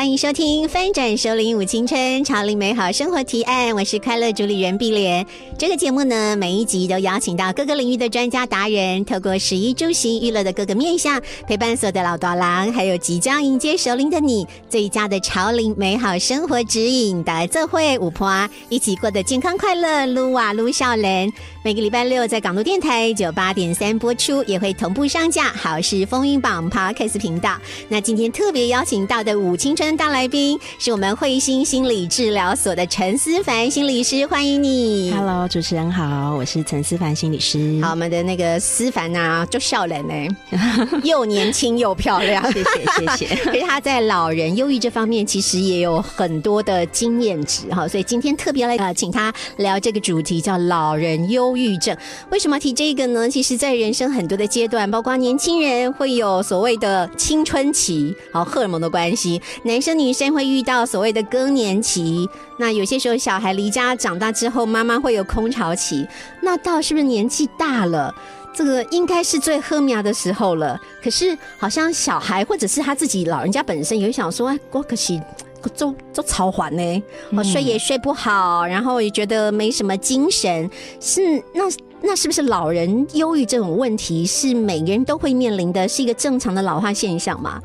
欢迎收听《翻转首领舞青春潮林美好生活提案》，我是快乐主理人碧莲。这个节目呢，每一集都邀请到各个领域的专家达人，透过食衣住行娱乐的各个面向，陪伴所有的老大郎，还有即将迎接首领的你，最佳的潮林美好生活指引。大家这会五婆一起过得健康快乐，撸啊撸笑人。每个礼拜六在港都电台九八点三播出，也会同步上架好事风云榜 Podcast 频道。那今天特别邀请到的五青春大来宾，是我们慧心心理治疗所的陈思凡心理师，欢迎你。Hello，主持人好，我是陈思凡心理师。好，我们的那个思凡啊，就笑人呢，又年轻又漂亮，谢 谢谢谢。可是 他在老人忧郁这方面，其实也有很多的经验值哈，所以今天特别来呃，请他聊这个主题，叫老人忧忧郁症。为什么提这个呢？其实，在人生很多的阶段，包括年轻人会有所谓的青春期，好荷尔蒙的关系，男生女生会遇到所谓的更年期。那有些时候，小孩离家长大之后，妈妈会有空巢期。那到是不是年纪大了？这个应该是最喝苗的时候了。可是好像小孩或者是他自己老人家本身也会想说，哎，我可惜。做做超缓呢，我睡也睡不好，然后也觉得没什么精神，是那那是不是老人忧郁这种问题是每个人都会面临的，是一个正常的老化现象吗？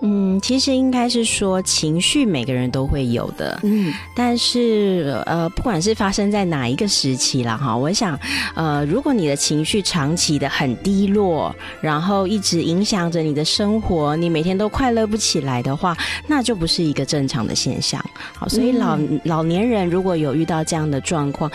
嗯，其实应该是说情绪每个人都会有的，嗯，但是呃，不管是发生在哪一个时期啦，哈，我想，呃，如果你的情绪长期的很低落，然后一直影响着你的生活，你每天都快乐不起来的话，那就不是一个正常的现象。好，所以老、老年人如果有遇到这样的状况，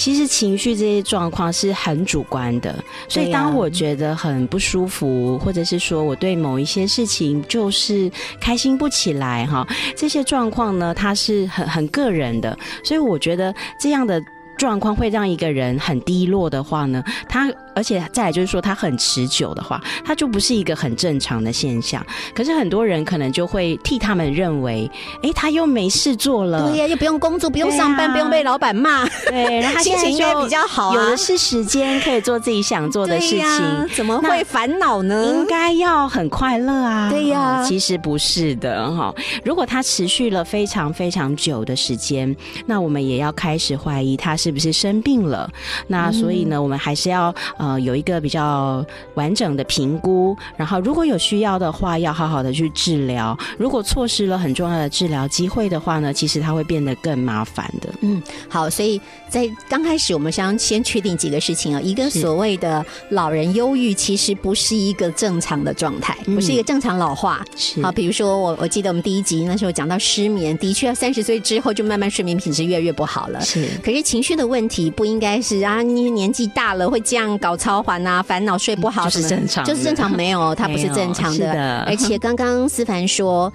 其实情绪这些状况是很主观的，所以当我觉得很不舒服，或者是说我对某一些事情就是开心不起来哈，这些状况呢，它是很很个人的，所以我觉得这样的状况会让一个人很低落的话呢，他而且再来就是说他很持久的话，他就不是一个很正常的现象。可是很多人可能就会替他们认为，哎，他又没事做了，对呀，又不用工作，不用上班，啊不用被老板骂，对，然后他心情应该比较好啊有的是时间可以做自己想做的事情。怎么会烦恼呢？应该要很快乐啊！对呀哦其实不是的哈。如果他持续了非常非常久的时间，那我们也要开始怀疑他是不是生病了。那所以呢，我们还是要呃有一个比较完整的评估，然后如果有需要的话，要好好的去治疗。如果错失了很重要的治疗机会的话呢，其实它会变得更麻烦的。嗯，好，所以在刚开始，我们想先确定几个事情啊。一个所谓的老人忧郁，其实不是一个正常的状态，嗯不是一个正常老化。是好，比如说我我记得我们第一集那时候讲到失眠，的确三十岁之后就慢慢睡眠品质越来越不好了。是可是情绪的问题不应该是啊，你年纪大了会这样搞超环啊，烦恼睡不好就是什么的。正常就是正常没有，它不是正常的。而且刚刚思凡说。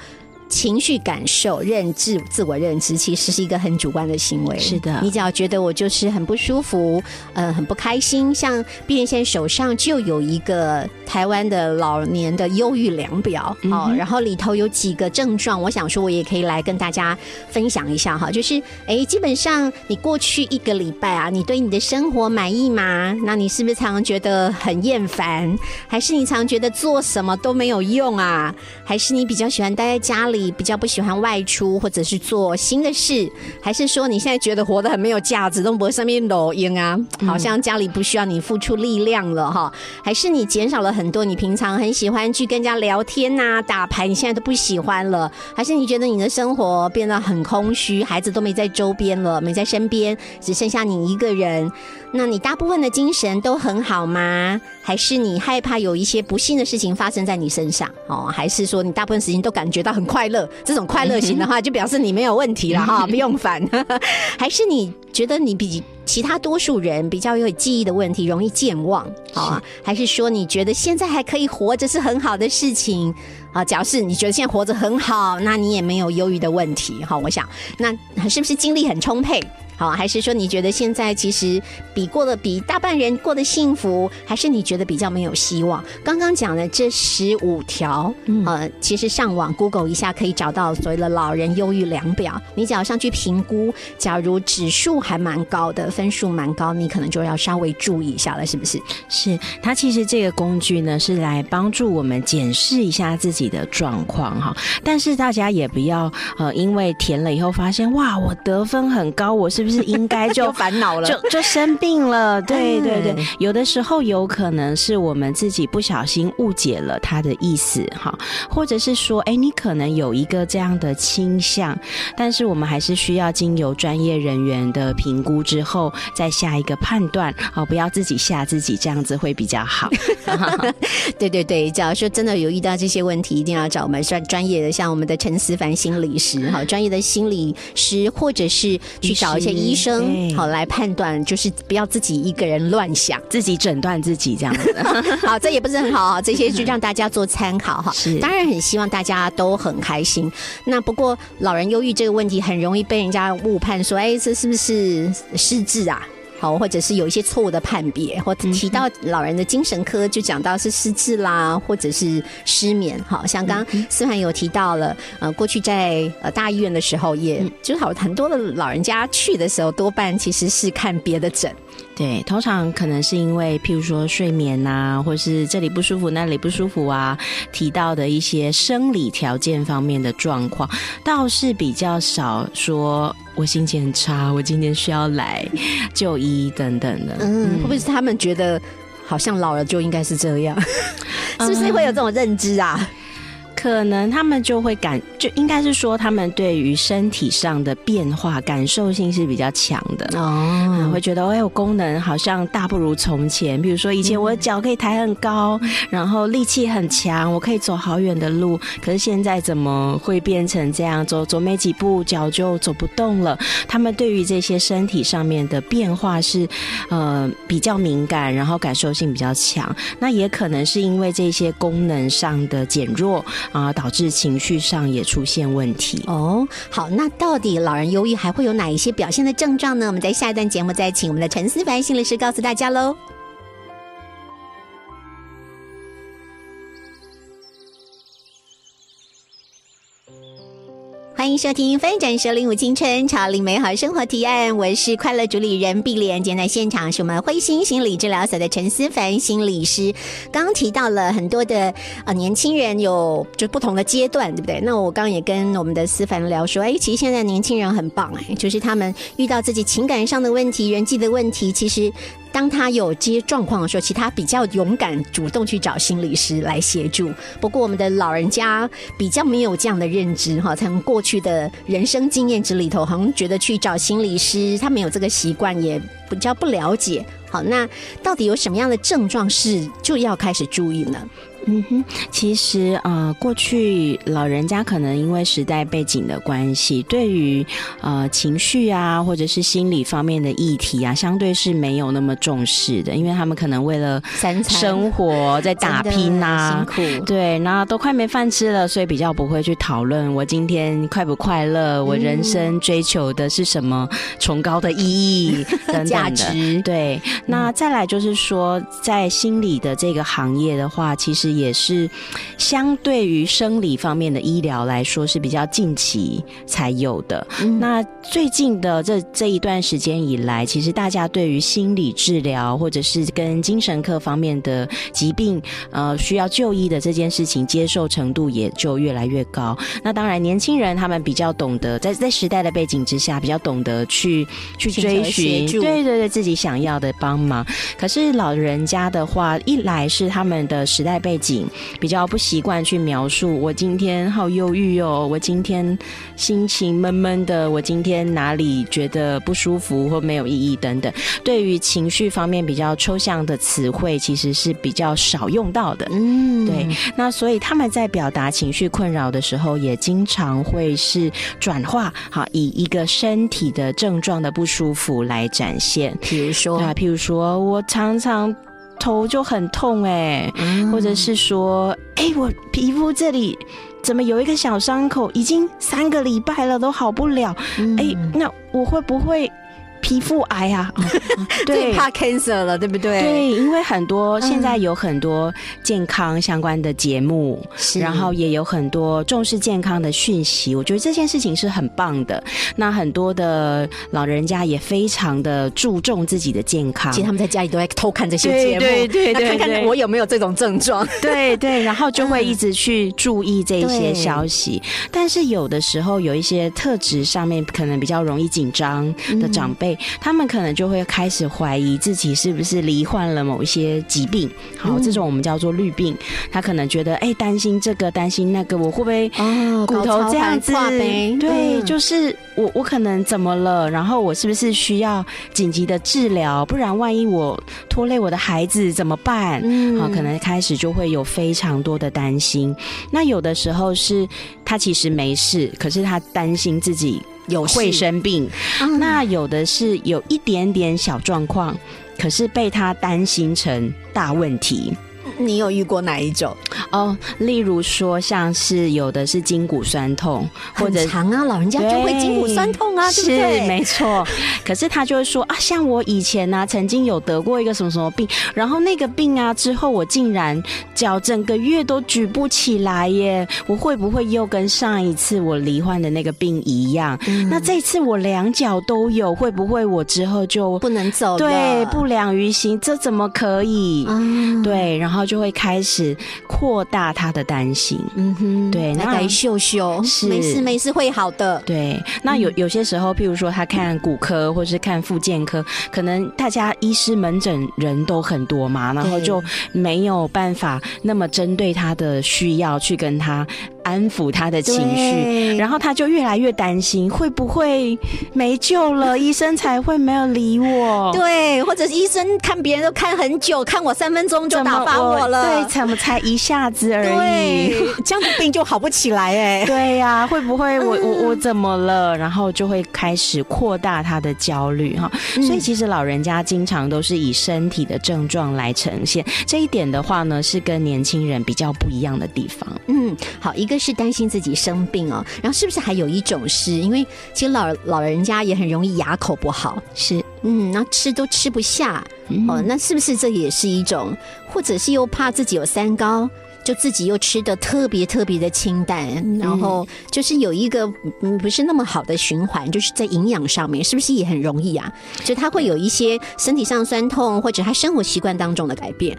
情绪感受、认知、自我认知，其实是一个很主观的行为。是的你只要觉得我就是很不舒服，呃，很不开心，像毕人现在手上就有一个台湾的老年的忧郁量表，哦，然后里头有几个症状，我想说我也可以来跟大家分享一下哈，就是哎，基本上你过去一个礼拜啊，你对你的生活满意吗？那你是不是常常觉得很厌烦？还是你常觉得做什么都没有用啊？还是你比较喜欢待在家里，比较不喜欢外出，或者是做新的事？还是说你现在觉得活得很没有价值，都不会上面抖音啊？好像家里不需要你付出力量了哈？还是你减少了很多你平常很喜欢去跟人家聊天呐、打牌，你现在都不喜欢了？还是你觉得你的生活变得很空虚，孩子都没在周边了，没在身边，只剩下你一个人？那你大部分的精神都很好吗？还是你害怕有一些不幸的事情发生在你身上？哦，还是说你大部分时间都感觉到很快快乐，这种快乐型的话，就表示你没有问题了哈，不用烦。还是你觉得你比其他多数人比较有记忆的问题，容易健忘，好啊？还是说你觉得现在还可以活着是很好的事情啊？假如是你觉得现在活着很好，那你也没有忧郁的问题，哈。我想，那是不是精力很充沛？好，还是说你觉得现在其实比过得比大半人过得幸福，还是你觉得比较没有希望？刚刚讲的这十五条，呃，其实上网 Google 一下可以找到所谓的老人忧郁量表。你只要上去评估，假如指数还蛮高的，分数蛮高，你可能就要稍微注意一下了，是不是？是，它其实这个工具呢是来帮助我们检视一下自己的状况哈。但是大家也不要呃，因为填了以后发现哇，我得分很高，我是。不是应该就 烦恼了，就就生病了？对对对，有的时候有可能是我们自己不小心误解了他的意思哈，或者是说，哎，你可能有一个这样的倾向，但是我们还是需要经由专业人员的评估之后再下一个判断哦，不要自己吓自己，这样子会比较好。对对对，假如说真的有遇到这些问题，一定要找我们专专业的，像我们的陈思凡心理师哈，专业的心理师，或者是去找一些。医生好来判断，就是不要自己一个人乱想，自己诊断自己这样子。好，这也不是很好啊，这些就让大家做参考哈。是，当然很希望大家都很开心。那不过老人忧郁这个问题，很容易被人家误判说，哎，这是不是失智啊？好，或者是有一些错误的判别，或提到老人的精神科，就讲到是失智啦，或者是失眠。好像刚刚思涵有提到了，呃，过去在呃大医院的时候，也就是好很多的老人家去的时候，多半其实是看别的诊。对，通常可能是因为，譬如说睡眠呐，或是这里不舒服那里不舒服啊，提到的一些生理条件方面的状况，倒是比较少说。我心情很差，我今天需要来就医等等的。嗯，会不会是他们觉得好像老了就应该是这样？是不是会有这种认知啊？可能他们就会感，就应该是说，他们对于身体上的变化感受性是比较强的哦，会觉得哎，我功能好像大不如从前。比如说以前我的脚可以抬很高，然后力气很强，我可以走好远的路，可是现在怎么会变成这样？走走没几步脚就走不动了。他们对于这些身体上面的变化是呃比较敏感，然后感受性比较强。那也可能是因为这些功能上的减弱。啊，导致情绪上也出现问题哦。好，那到底老人忧郁还会有哪一些表现的症状呢？我们在下一段节目再请我们的陈思凡心理师告诉大家喽。欢迎收听《翻转首领舞青春，潮领美好生活提案》，我是快乐主理人碧莲。今天在现场是我们灰心心理治疗所的陈思凡心理师。刚刚提到了很多的呃年轻人有就不同的阶段，对不对？那我刚刚也跟我们的思凡聊说，哎，其实现在年轻人很棒，哎，就是他们遇到自己情感上的问题、人际的问题，其实。当他有这些状况的时候，其实他比较勇敢，主动去找心理师来协助。不过，我们的老人家比较没有这样的认知哈，从过去的人生经验值里头，好像觉得去找心理师，他没有这个习惯，也比较不了解。好，那到底有什么样的症状是就要开始注意呢？嗯哼，其实啊，过去老人家可能因为时代背景的关系，对于呃情绪啊，或者是心理方面的议题啊，相对是没有那么重视的，因为他们可能为了生活在打拼呐，辛苦。对，那都快没饭吃了，所以比较不会去讨论我今天快不快乐，我人生追求的是什么崇高的意义等等的。对，那再来就是说，在心理的这个行业的话，其实。也是相对于生理方面的医疗来说是比较近期才有的。那最近的这这一段时间以来，其实大家对于心理治疗或者是跟精神科方面的疾病呃需要就医的这件事情，接受程度也就越来越高。那当然，年轻人他们比较懂得在在时代的背景之下，比较懂得去去追寻，对对对，自己想要的帮忙。可是老人家的话，一来是他们的时代背景。景，比较不习惯去描述我今天好忧郁哦，我今天心情闷闷的，我今天哪里觉得不舒服或没有意义等等。对于情绪方面比较抽象的词汇，其实是比较少用到的。嗯，对，那所以他们在表达情绪困扰的时候，也经常会是转化，好以一个身体的症状的不舒服来展现。比如说对啊，譬如说我常常头就很痛哎、嗯。或者是说，哎、我皮肤这里怎么有一个小伤口，已经三个礼拜了都好不了，嗯。哎、那我会不会皮肤癌啊？哦最怕 cancer 了，对不对？对，因为很多嗯现在有很多健康相关的节目，是然后也有很多重视健康的讯息，我觉得这件事情是很棒的。那很多的老人家也非常的注重自己的健康其实，他们在家里都在偷看这些节目，对对对看看对对我有没有这种症状。对对，然后就会一直去注意这些消息。但是有的时候有一些特质上面可能比较容易紧张的长辈，他们可能就会开始怀疑自己是不是罹患了某一些疾病。好，这种我们叫做绿病。他可能觉得，哎，担心这个，担心那个，我会不会哦骨头这样子？对，嗯就是我我可能怎么了？然后我是不是需要紧急的治疗？不然万一我拖累我的孩子怎么办？嗯好，可能开始就会有非常多的担心。那有的时候是他其实没事，可是他担心自己有会生病。嗯那有的是有一点点小状况，可是被他担心成大问题。你有遇过哪一种？哦，例如说，像是有的是筋骨酸痛，或者很长啊，老人家就会筋骨酸痛啊，对不对？是没错。可是他就会说啊，像我以前呢、曾经有得过一个什么什么病，然后那个病啊之后，我竟然脚整个月都举不起来耶，我会不会又跟上一次我罹患的那个病一样？嗯那这次我两脚都有，会不会我之后就不能走了，对不良于行？这怎么可以？嗯，对，然后就会开始扩大他的担心。嗯哼，对那来秀秀，是。没事没事会好的，对，那嗯有有些时候，譬如说他看骨科或是看复健科，可能大家医师门诊人都很多嘛，然后就没有办法那么针对他的需要去跟他安抚他的情绪，然后他就越来越担心会不会没救了，医生才会没有理我。对，或者是医生看别人都看很久，看我三分钟就打发我了，对，怎么才一下子而已？对，这样的病就好不起来哎。对呀、会不会我我嗯我怎么了？然后就会开始扩大他的焦虑哈。嗯所以其实老人家经常都是以身体的症状来呈现，这一点的话呢，是跟年轻人比较不一样的地方。嗯，好，一个是担心自己生病哦，然后是不是还有一种是因为其实老老人家也很容易牙口不好，是。嗯，然后吃都吃不下，嗯。哦，那是不是这也是一种，或者是又怕自己有三高？就自己又吃的特别特别的清淡，然后就是有一个嗯不是那么好的循环，就是在营养上面，是不是也很容易啊？就他会有一些身体上酸痛，或者他生活习惯当中的改变。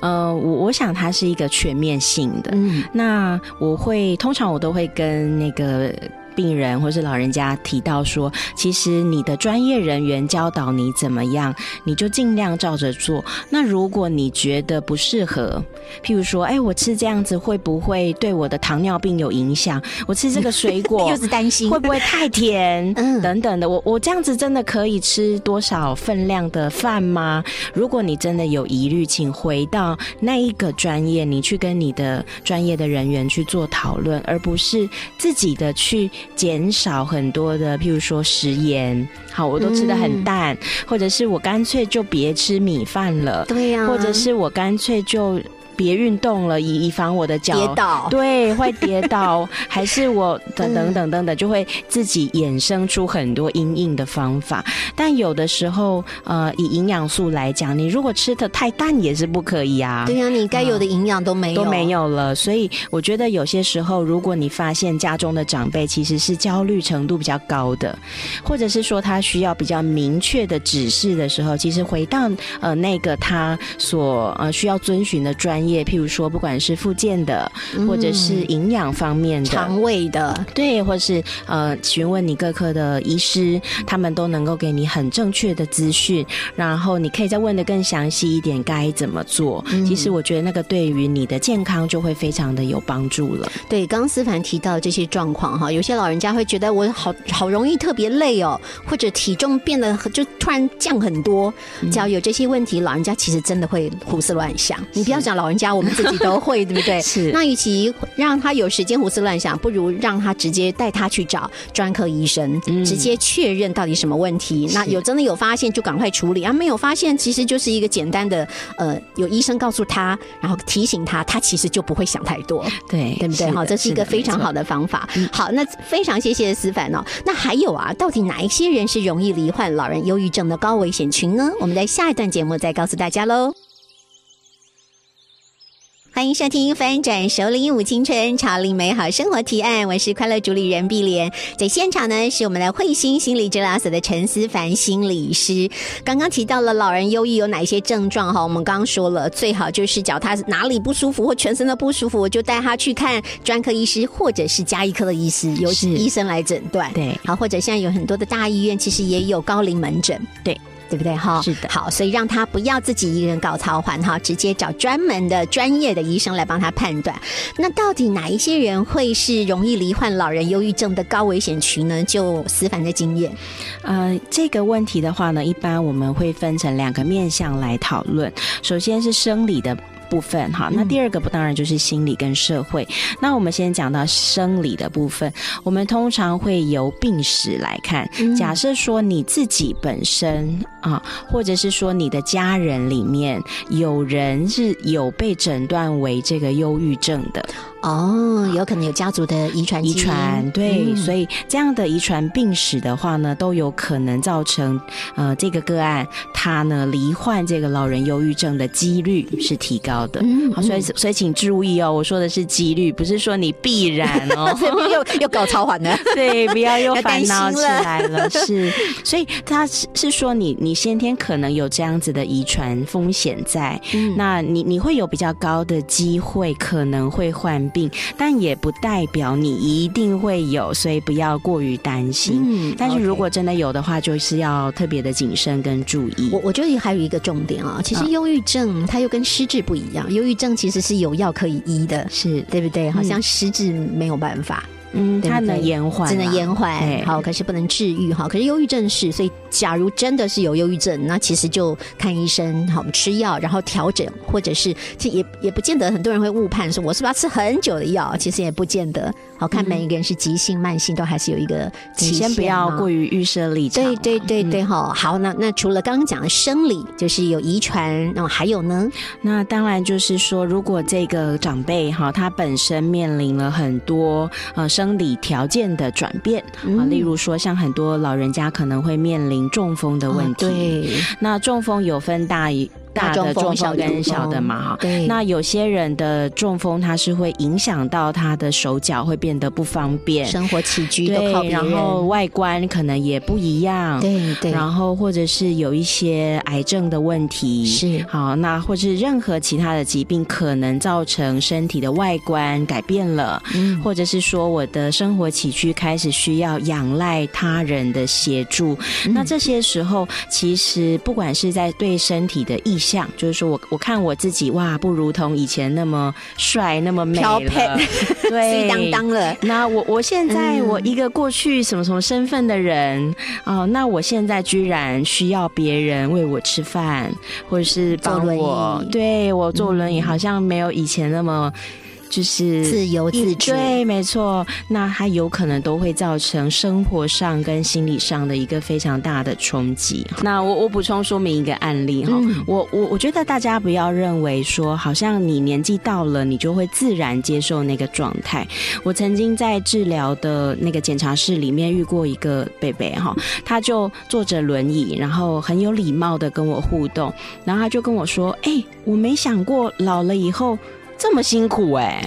呃，我我想它是一个全面性的。嗯那我会通常我都会跟那个。病人或是老人家提到说，其实你的专业人员教导你怎么样，你就尽量照着做。那如果你觉得不适合，譬如说，哎，我吃这样子会不会对我的糖尿病有影响？我吃这个水果 又是担心会不会太甜？嗯等等的，我我这样子真的可以吃多少分量的饭吗？如果你真的有疑虑，请回到那一个专业，你去跟你的专业的人员去做讨论，而不是自己的去减少很多的，譬如说食盐，好，我都吃的很淡，或者是我干脆就别吃米饭了，对呀、或者是我干脆就别运动了，以以防我的脚跌倒，对，会跌倒，还是我等等等等的，就会自己衍生出很多阴影的方法。但有的时候，呃，以营养素来讲，你如果吃的太淡也是不可以啊。对呀、你该有的营养都没有，都没有了，所以我觉得有些时候，如果你发现家中的长辈其实是焦虑程度比较高的，或者是说他需要比较明确的指示的时候，其实回到呃那个他所呃需要遵循的专专业，譬如说不管是附件的，或者是营养方面的，肠胃的，对，或是呃询问你各科的医师，他们都能够给你很正确的资讯，然后你可以再问的更详细一点，该怎么做。其实我觉得那个对于你的健康就会非常的有帮助了。对，刚刚思凡提到这些状况哈，有些老人家会觉得我好好容易特别累哦，或者体重变得就突然降很多，只要有这些问题，老人家其实真的会胡思乱想。你不要讲老人家，我们自己都会，对不对？是。那与其让他有时间胡思乱想，不如让他直接带他去找专科医生，直接确认到底什么问题。那有真的有发现就赶快处理啊，没有发现其实就是一个简单的呃，有医生告诉他，然后提醒他，他其实就不会想太多，对对不对？好，这是一个非常好的方法。好，那非常谢谢思凡哦。那还有啊，到底哪一些人是容易罹患老人忧郁症的高危险群呢？我们在下一段节目再告诉大家喽。欢迎收听《翻转首领舞青春，潮领美好生活提案》，我是快乐主理人碧莲。在现场呢，是我们的慧心心理治疗所的陈思凡心理师。刚刚提到了老人忧郁有哪一些症状哈？我们刚刚说了，最好就是脚他哪里不舒服或全身的不舒服，我就带他去看专科医师或者是加医科的医师，由医生来诊断。对，好，或者现在有很多的大医院其实也有高龄门诊。对。对不对哈？是的，好，所以让他不要自己一个人搞操环哈，直接找专门的专业的医生来帮他判断。那到底哪一些人会是容易罹患老人忧郁症的高危险群呢？就思凡的经验，呃，这个问题的话呢，一般我们会分成两个面向来讨论。首先是生理的。部分哈，那第二个不当然就是心理跟社会。那我们先讲到生理的部分，我们通常会由病史来看。假设说你自己本身啊，或者是说你的家人里面有人是有被诊断为这个忧郁症的。哦，有可能有家族的遗传，遗传对，所以这样的遗传病史的话呢，都有可能造成呃这个个案他呢罹患这个老人忧郁症的几率是提高的。好，所以所以请注意哦，我说的是几率，不是说你必然哦，又又搞超缓了，对，不要又 烦恼起来了。是，所以他是是说你你先天可能有这样子的遗传风险在，那你你会有比较高的机会可能会患。病，但也不代表你一定会有，所以不要过于担心。嗯，但是如果真的有的话，就是要特别的谨慎跟注意。我我觉得还有一个重点啊，其实忧郁症它又跟失智不一样，忧郁症其实是有药可以医的，是对不对？好像失智没有办法。嗯，它能延缓，只能延缓，好，可是不能治愈，哈。可是忧郁症是，所以假如真的是有忧郁症，那其实就看医生，好，吃药，然后调整，或者是，这也也不见得很多人会误判说我是不是要吃很久的药，其实也不见得。好看每一个人是急性、慢性，都还是有一个期先，不要过于预设立场。对对对对，哈。好，那那除了刚刚讲的生理，就是有遗传，那还有呢？那当然就是说，如果这个长辈哈，他本身面临了很多呃生生理条件的转变啊，例如说，像很多老人家可能会面临中风的问题。对，那中风有分大一。大的中风跟小的嘛哈，那有些人的中风，他是会影响到他的手脚会变得不方便，生活起居对，然后外观可能也不一样，对对，然后或者是有一些癌症的问题，是。好，那或是任何其他的疾病，可能造成身体的外观改变了，嗯，或者是说我的生活起居开始需要仰赖他人的协助，那这些时候，其实不管是在对身体的意。像就是说我我看我自己哇，不如同以前那么帅那么美了，对，当当了。那我我现在我一个过去什么什么身份的人哦，那我现在居然需要别人为我吃饭，或者是帮我，对我坐轮椅，好像没有以前那么。就是自由自主，对，没错。那它有可能都会造成生活上跟心理上的一个非常大的冲击。那我我补充说明一个案例哈，我我我觉得大家不要认为说，好像你年纪到了，你就会自然接受那个状态。我曾经在治疗的那个检查室里面遇过一个贝贝哈，他就坐着轮椅，然后很有礼貌的跟我互动，然后他就跟我说：“哎，我没想过老了以后。”这么辛苦哎，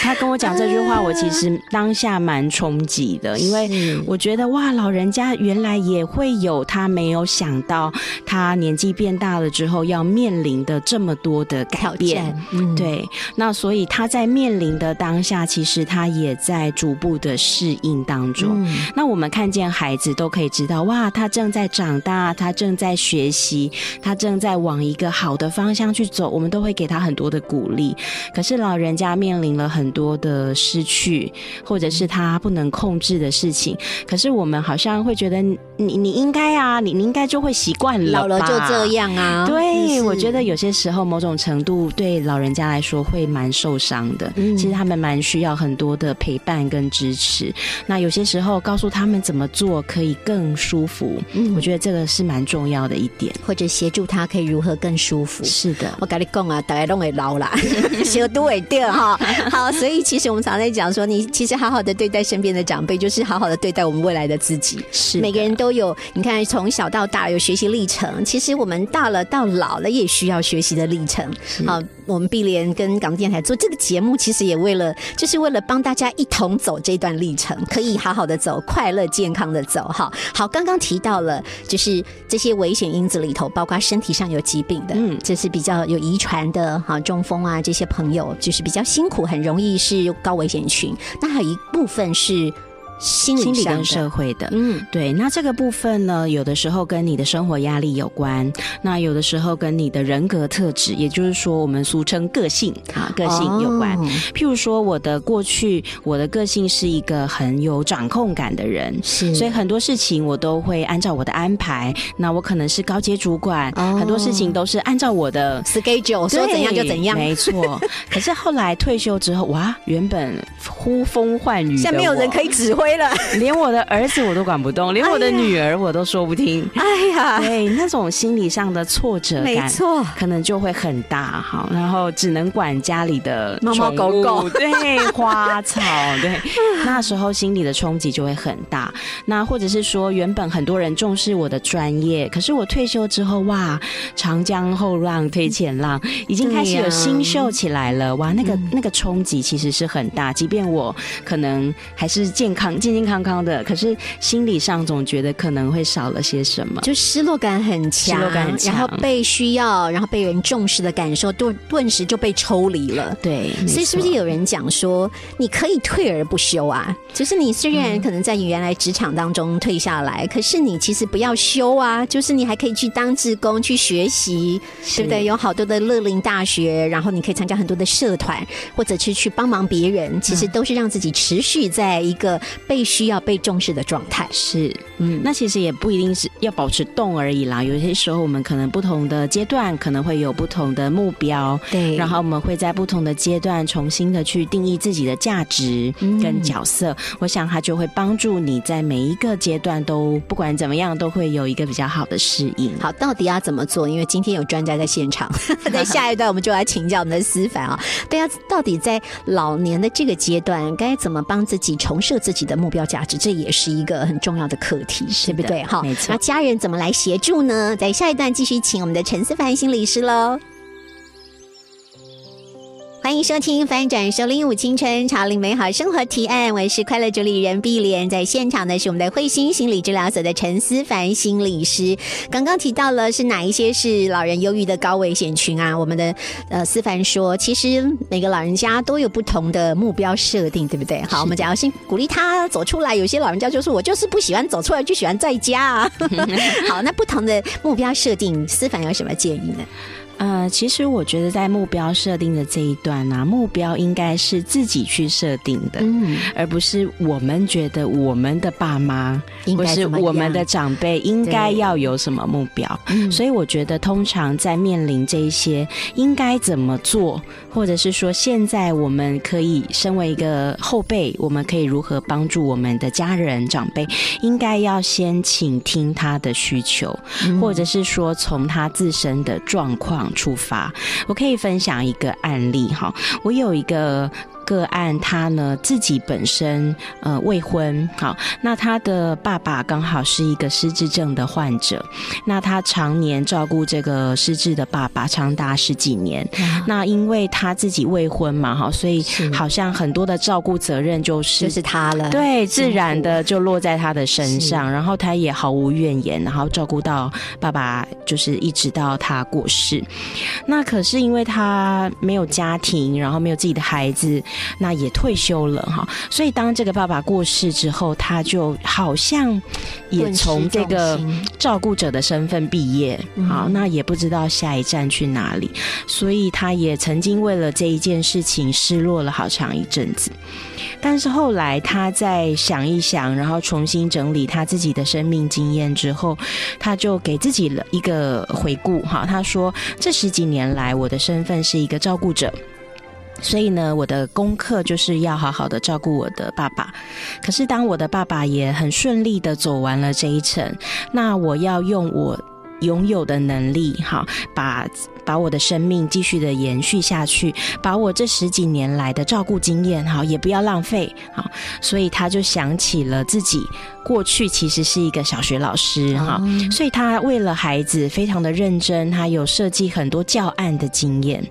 他跟我讲这句话，我其实当下蛮冲击的，因为我觉得哇，老人家原来也会有他没有想到，他年纪变大了之后要面临的这么多的改变。嗯，对，那所以他在面临的当下，其实他也在逐步的适应当中。嗯那我们看见孩子都可以知道，哇，他正在长大，他正在学习，他正在往一个好的方向去走，我们都会给他很多的鼓励。可是老人家面临了很多的失去，或者是他不能控制的事情，可是我们好像会觉得你你应该啊，你你应该就会习惯了，老了就这。样啊。对，我觉得有些时候某种程度对老人家来说会蛮受伤的。嗯其实他们蛮需要很多的陪伴跟支持。那有些时候告诉他们怎么做可以更舒服，嗯我觉得这个是蛮重要的一点。或者协助他可以如何更舒服。是的，我跟你讲啊，大家都会老啦，小都会掉哈。好，所以其实我们常在讲说，你其实好好的对待身边的长辈，就是好好的对待我们未来的自己。是每个人都有，你看从小到大有学习历程。其实我们大了到老了也需要学习的历程。好，我们碧莲跟港电台做这个节目，其实也为了，就是为了帮大家一同走这段历程，可以好好的走，快乐健康的走。哈，好，刚刚提到了，就是这些危险因子里头，包括身体上有疾病的，嗯这是比较有遗传的，哈，中风啊这些朋友，就是比较辛苦，很容易是高危险群。那还有一部分是心理心理跟，社会的。嗯。对，那这个部分呢，有的时候跟你的生活压力有关，那有的时候跟你的人格特质，也就是说我们俗称个性啊，个性有关。哦譬如说，我的过去，我的个性是一个很有掌控感的人，是，所以很多事情我都会按照我的安排。那我可能是高阶主管，哦很多事情都是按照我的 schedule 说怎样就怎样，没错。可是后来退休之后，哇，原本呼风唤雨，现在没有人可，以指挥了。连我的儿子我都管不动，连我的女儿我都说不听。哎呀，对，那种心理上的挫折感，没错，可能就会很大哈，然后只能管家里的猫猫狗狗 对花草，对，那时候心理的冲击就会很大。那或者是说，原本很多人重视我的专业，可是我退休之后，哇，长江后浪推前浪，已经开始有新秀起来了，哇，那个那个冲击其实是很大。即便我可能还是健康健健康康的，可是心理上总觉得可能会少了些什么。就失落感很强，失落感很强然后被需要，然后被人重视的感受，顿顿时就被抽离了。对，所以是不是有人讲说，你可以退而不休啊？就是你虽然可能在你原来职场当中退下来，可是你其实不要休啊，就是你还可以去当志工去学习，对不对？有好多的乐龄大学，然后你可以参加很多的社团，或者是去帮忙别人，其实都是让自己持续在一个被需要、被重视的状态。是，嗯，那其实也不一定是要保持动而已啦。有些时候我们可能不同的阶段可能会有不同的目标，对然后我们会在不同的阶段重新的去定义自己的价值嗯跟角色。我想它就会帮助你在每一个阶段都不管怎么样都会有一个比较好的适应。好，到底要怎么做？因为今天有专家在现场，在下一段我们就来请教我们的思凡啊，大家到底在老年的这个阶段，该怎么帮自己重设自己的目标价值？这也是一个很重要的课题，对不对？哈，没错那家人怎么来协助呢？在下一段继续请我们的陈思凡心理师喽。欢迎收听《翻转收零五青春潮领美好生活提案》，我是快乐主理人碧莲，在现场的是我们的慧心心理治疗所的陈思凡心理师。刚刚提到了是哪一些是老人忧郁的高危险群啊？我们的呃思凡说，其实每个老人家都有不同的目标设定，对不对？好，我们只要先鼓励他走出来。有些老人家就说我就是不喜欢走出来，就喜欢在家啊。好，那不同的目标设定，思凡有什么建议呢？呃，其实我觉得在目标设定的这一段呢、目标应该是自己去设定的，嗯，而不是我们觉得我们的爸妈或是应该怎么样我们的长辈应该要有什么目标。嗯所以我觉得，通常在面临这一些应该怎么做，或者是说现在我们可以身为一个后辈，我们可以如何帮助我们的家人长辈，应该要先倾听他的需求，嗯或者是说从他自身的状况出发。我可以分享一个案例哈，我有一个。个案，他呢自己本身呃未婚，好，那他的爸爸刚好是一个失智症的患者，那他常年照顾这个失智的爸爸长达十几年，那因为他自己未婚嘛，哈，所以好像很多的照顾责任就是就是他了。对，自然的就落在他的身上，然后他也毫无怨言，然后照顾到爸爸，就是一直到他过世。那可是因为他没有家庭，然后没有自己的孩子，那也退休了哈，所以当这个爸爸过世之后，他就好像也从这个照顾者的身份毕业，好，那也不知道下一站去哪里，所以他也曾经为了这一件事情失落了好长一阵子。但是后来他再想一想，然后重新整理他自己的生命经验之后，他就给自己了一个回顾哈。他说：“这十几年来，我的身份是一个照顾者。”所以呢，我的功课就是要好好的照顾我的爸爸。可是当我的爸爸也很顺利的走完了这一程，那我要用我拥有的能力，哈，把把我的生命继续的延续下去，把我这十几年来的照顾经验，哈，也不要浪费，好，所以他就想起了自己过去其实是一个小学老师，哈，所以他为了孩子非常的认真，他有设计很多教案的经验。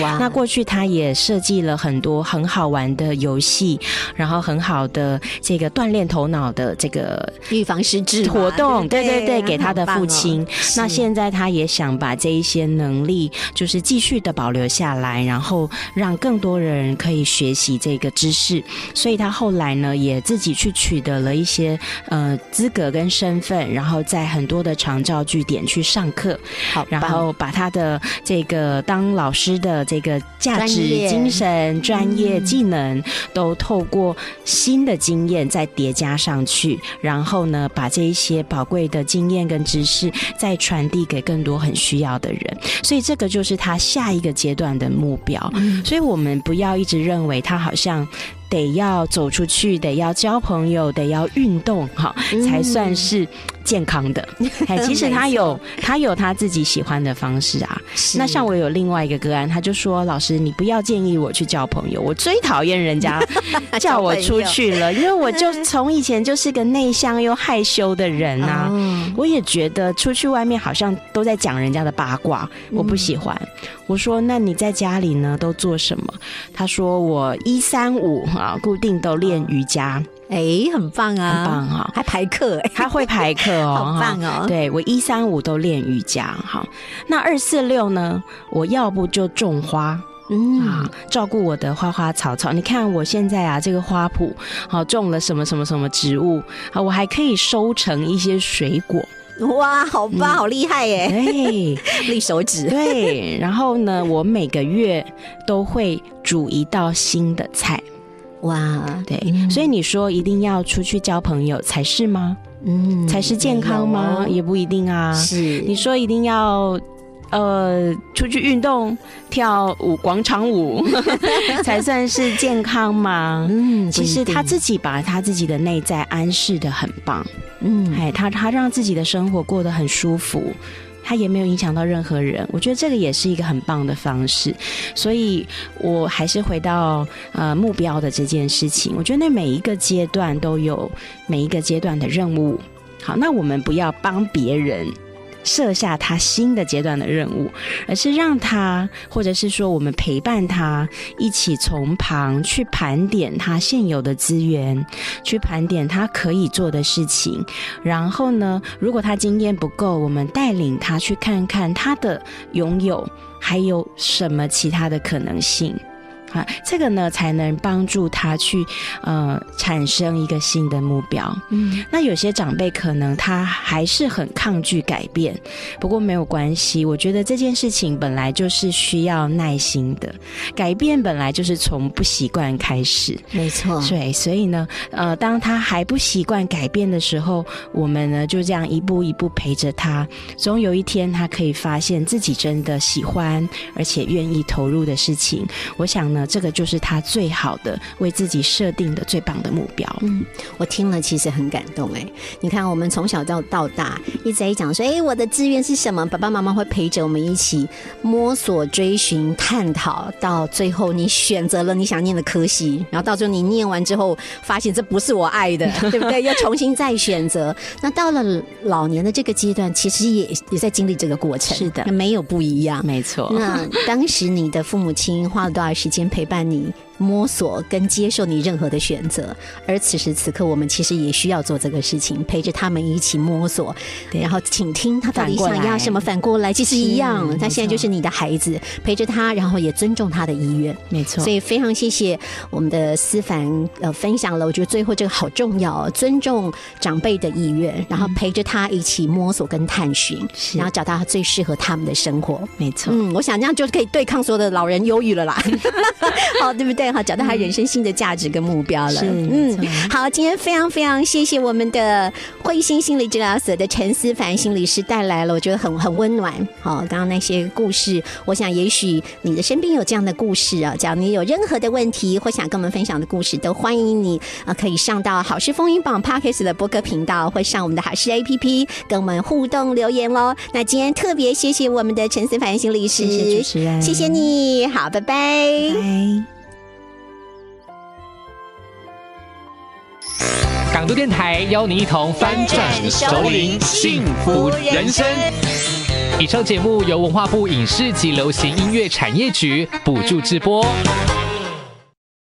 哇，那过去他也设计了很多很好玩的游戏，然后很好的这个锻炼头脑的这个预防失智活动，对对？对给他的父亲。那现在他也想把这一些能力，就是继续的保留下来，然后让更多人可以学习这个知识。所以他后来呢，也自己去取得了一些呃资格跟身份，然后在很多的长照据点去上课，好，然后把他的这个当老师的这个价值、精神、专业嗯技能，都透过新的经验再叠加上去，然后呢，把这一些宝贵的经验跟知识再传递给更多很需要的人。所以这个就是他下一个阶段的目标。嗯所以我们不要一直认为他好像。得要走出去，得要交朋友，得要运动，哈，嗯才算是健康的。哎，其实他有他有他自己喜欢的方式啊。那像我有另外一个个案，他就说：“老师，你不要建议我去交朋友，我最讨厌人家 叫我出去了，因为我就从以前就是个内向又害羞的人啊。哦我也觉得出去外面好像都在讲人家的八卦，我不喜欢。我说：那你在家里呢都做什么？他说：我一三五啊，固定都练瑜伽，哎，很棒啊，很棒哈还排课哎，他会排课哦，好棒哦哈对我一三五都练瑜伽，哈，那二四六呢？我要不就种花。嗯啊，照顾我的花花草草。你看我现在啊，这个花圃好种了什么什么什么植物，好，我还可以收成一些水果。哇，好棒，好厉害耶，对 立手指，对，然后呢，我每个月都会煮一道新的菜。哇，对，所以你说一定要出去交朋友才是吗？嗯才是健康吗？也不一定啊。是你说一定要呃出去运动、跳舞、广场舞 才算是健康吗？嗯其实他自己把他自己的内在安适的很棒，嗯哎，他他让自己的生活过得很舒服。他也没有影响到任何人，我觉得这个也是一个很棒的方式，所以我还是回到呃目标的这件事情。我觉得那每一个阶段都有每一个阶段的任务。好，那我们不要帮别人设下他新的阶段的任务，而是让他，或者是说我们陪伴他，一起从旁去盘点他现有的资源，去盘点他可以做的事情。然后呢，如果他经验不够，我们带领他去看看他的拥有还有什么其他的可能性。啊，这个呢才能帮助他去呃产生一个新的目标。嗯那有些长辈可能他还是很抗拒改变，不过没有关系。我觉得这件事情本来就是需要耐心的，改变本来就是从不习惯开始。没错，对，所以呢，呃，当他还不习惯改变的时候，我们呢就这样一步一步陪着他，总有一天他可以发现自己真的喜欢而且愿意投入的事情。我想呢，呢，这个就是他最好的为自己设定的最棒的目标。嗯，我听了其实很感动哎。你看，我们从小到到大一直在讲说，哎，我的志愿是什么？爸爸妈妈会陪着我们一起摸索、追寻、探讨，到最后你选择了你想念的科系，然后到最后你念完之后发现这不是我爱的，对不对？要重新再选择。那到了老年的这个阶段，其实也也在经历这个过程。是的，没有不一样。没错。那当时你的父母亲花了多少时间陪伴你？摸索跟接受你任何的选择，而此时此刻，我们其实也需要做这个事情，陪着他们一起摸索，然后倾听他到底想要什么。反过来，其实一样，他现在就是你的孩子，陪着他，然后也尊重他的意愿。没错，所以非常谢谢我们的思凡呃分享了，我觉得最后这个好重要，尊重长辈的意愿，然后陪着他一起摸索跟探寻，然后找到最适合他们的生活。没错，嗯，我想这样就可以对抗所有的老人忧郁了啦。好，对不对？好，找到他人生新的价值跟目标了。嗯，好，今天非常非常谢谢我们的慧心心理治疗所的陈思凡心理师带来了，我觉得很很温暖。好，刚刚那些故事，我想也许你的身边有这样的故事啊，只要你有任何的问题或想跟我们分享的故事，都欢迎你啊，可以上到好事风云榜 Parkes 的播客频道，或上我们的好事 APP 跟我们互动留言喽。那今天特别谢谢我们的陈思凡心理师，谢谢主持人，谢谢你好，拜拜，拜。港都电台邀您一同翻转首领幸福人生。以上节目由文化部影视及流行音乐产业局补助直播。